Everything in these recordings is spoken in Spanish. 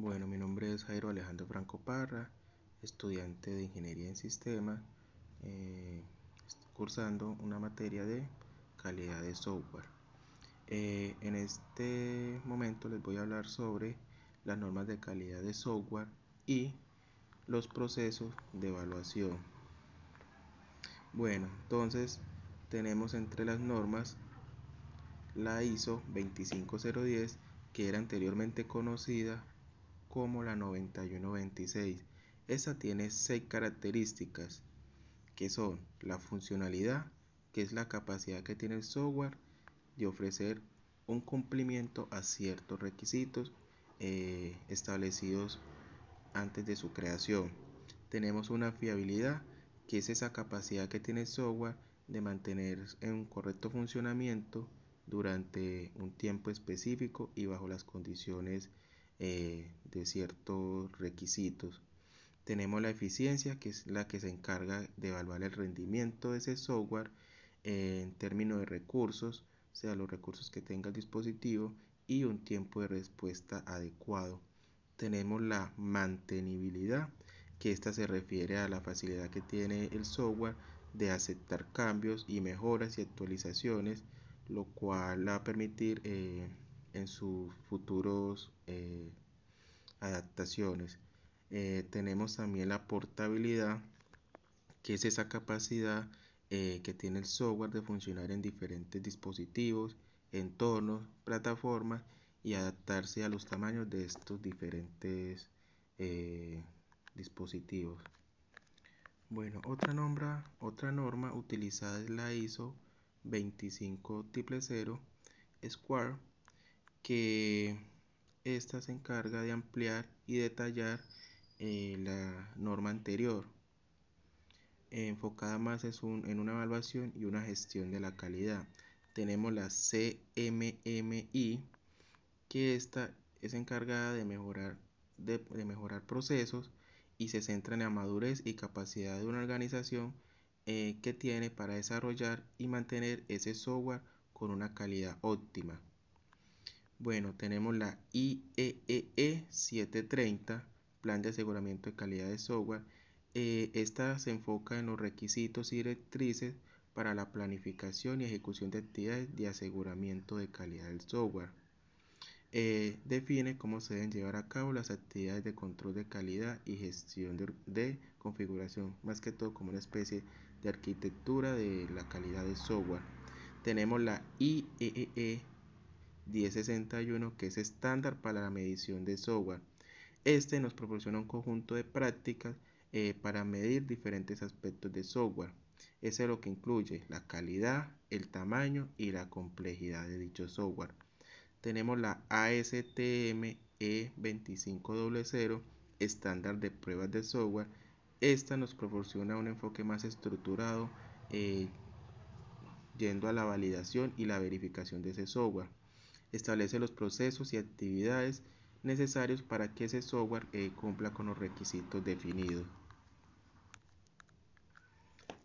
Bueno, mi nombre es Jairo Alejandro Franco Parra, estudiante de Ingeniería en Sistemas, eh, cursando una materia de calidad de software. Eh, en este momento les voy a hablar sobre las normas de calidad de software y los procesos de evaluación. Bueno, entonces tenemos entre las normas la ISO 25010 que era anteriormente conocida como la 9126. Esta tiene seis características que son la funcionalidad, que es la capacidad que tiene el software de ofrecer un cumplimiento a ciertos requisitos eh, establecidos antes de su creación. Tenemos una fiabilidad, que es esa capacidad que tiene el software de mantener en un correcto funcionamiento durante un tiempo específico y bajo las condiciones eh, de ciertos requisitos. Tenemos la eficiencia, que es la que se encarga de evaluar el rendimiento de ese software en términos de recursos, o sea, los recursos que tenga el dispositivo y un tiempo de respuesta adecuado. Tenemos la mantenibilidad, que esta se refiere a la facilidad que tiene el software de aceptar cambios y mejoras y actualizaciones, lo cual va a permitir eh, en sus futuros eh, adaptaciones. Eh, tenemos también la portabilidad, que es esa capacidad que tiene el software de funcionar en diferentes dispositivos, entornos, plataformas y adaptarse a los tamaños de estos diferentes dispositivos. Bueno, otra, norma, otra norma utilizada es la ISO 25000 Square, que esta se encarga de ampliar y detallar eh, la norma anterior, enfocada más en una evaluación y una gestión de la calidad. Tenemos la CMMI, que esta es encargada de mejorar, procesos y se centra en la madurez y capacidad de una organización eh, que tiene para desarrollar y mantener ese software con una calidad óptima. Bueno, tenemos la IEEE 730, e Plan de Aseguramiento de Calidad de Software. Eh, esta se enfoca en los requisitos y directrices para la planificación y ejecución de actividades de aseguramiento de calidad del software. Eh, define cómo se deben llevar a cabo las actividades de control de calidad y gestión de, configuración, más que todo como una especie de arquitectura de la calidad del software. Tenemos la IEEE 1061 que es estándar para la medición de software. Este nos proporciona un conjunto de prácticas eh, para medir diferentes aspectos de software. Ese es lo que incluye la calidad, el tamaño y la complejidad de dicho software tenemos la ASTM E2500 estándar de pruebas de software. Esta nos proporciona un enfoque más estructurado eh, yendo a la validación y la verificación de ese software. Establece los procesos y actividades necesarios para que ese software eh, cumpla con los requisitos definidos.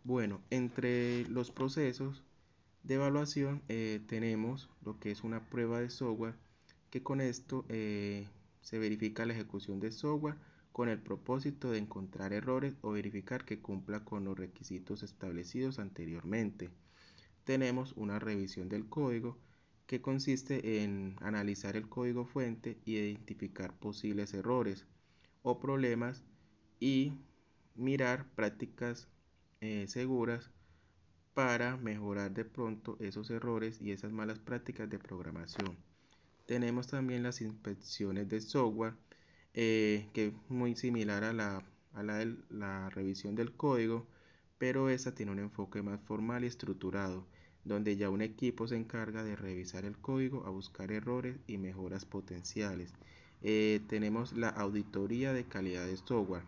Bueno, entre los procesos de evaluación eh, tenemos lo que es una prueba de software que con esto eh, se verifica la ejecución de software con el propósito de encontrar errores o verificar que cumpla con los requisitos establecidos anteriormente. Tenemos una revisión del código que consiste en analizar el código fuente y identificar posibles errores o problemas y mirar prácticas eh, seguras para mejorar de pronto esos errores y esas malas prácticas de programación. Tenemos también las inspecciones de software, eh, que es muy similar a, la, a la, la revisión del código, pero esa tiene un enfoque más formal y estructurado, donde ya un equipo se encarga de revisar el código, a buscar errores y mejoras potenciales. Eh, tenemos la auditoría de calidad de software.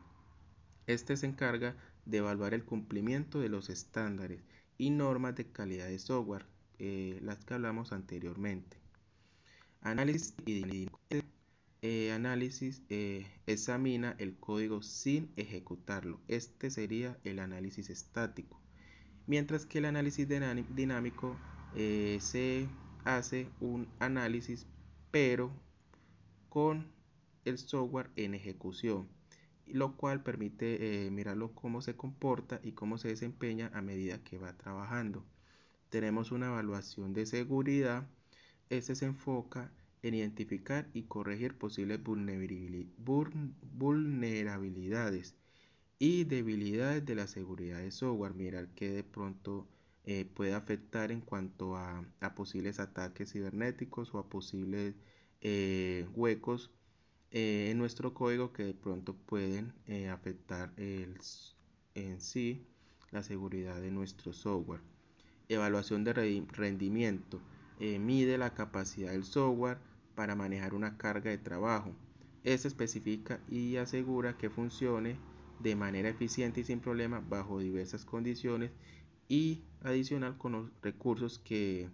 Este se encarga de evaluar el cumplimiento de los estándares y normas de calidad de software, eh, las que hablamos anteriormente. Análisis y eh, análisis examina el código sin ejecutarlo. Este sería el análisis estático. Mientras que el análisis dinámico se hace un análisis pero con el software en ejecución, lo cual permite eh, mirarlo cómo se comporta y cómo se desempeña a medida que va trabajando. Tenemos una evaluación de seguridad. Este se enfoca en identificar y corregir posibles vulnerabilidades y debilidades de la seguridad de software. Mirar que de pronto eh, puede afectar en cuanto a, posibles ataques cibernéticos o a posibles eh, huecos eh, en nuestro código que de pronto pueden afectar el, en sí la seguridad de nuestro software. Evaluación de rendimiento. mide la capacidad del software para manejar una carga de trabajo. Esto especifica y asegura que funcione de manera eficiente y sin problema bajo diversas condiciones y adicional con los recursos que,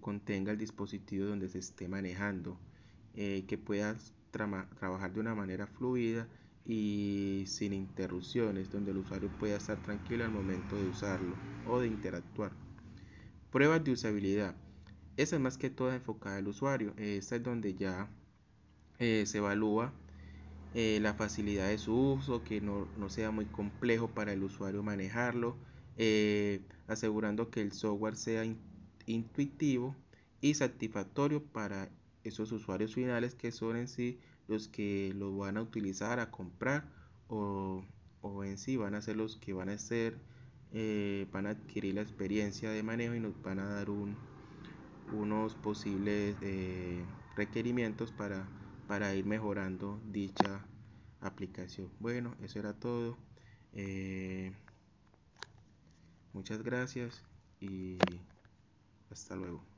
contenga el dispositivo donde se esté manejando, eh, que puedas trabajar de una manera fluida y sin interrupciones, donde el usuario pueda estar tranquilo al momento de usarlo o de interactuar. Pruebas de usabilidad. Esa es más que todo enfocada al usuario. Esta es donde ya eh, se evalúa eh, la facilidad de su uso, que no, no, sea muy complejo para el usuario manejarlo, eh, asegurando que el software sea intuitivo y satisfactorio para esos usuarios finales que son en sí los que lo van a utilizar a comprar o, en sí van a ser los que van a ser eh, van a adquirir la experiencia de manejo y nos van a dar un, unos posibles requerimientos para, para ir mejorando dicha aplicación bueno eso era todo Muchas gracias y hasta luego.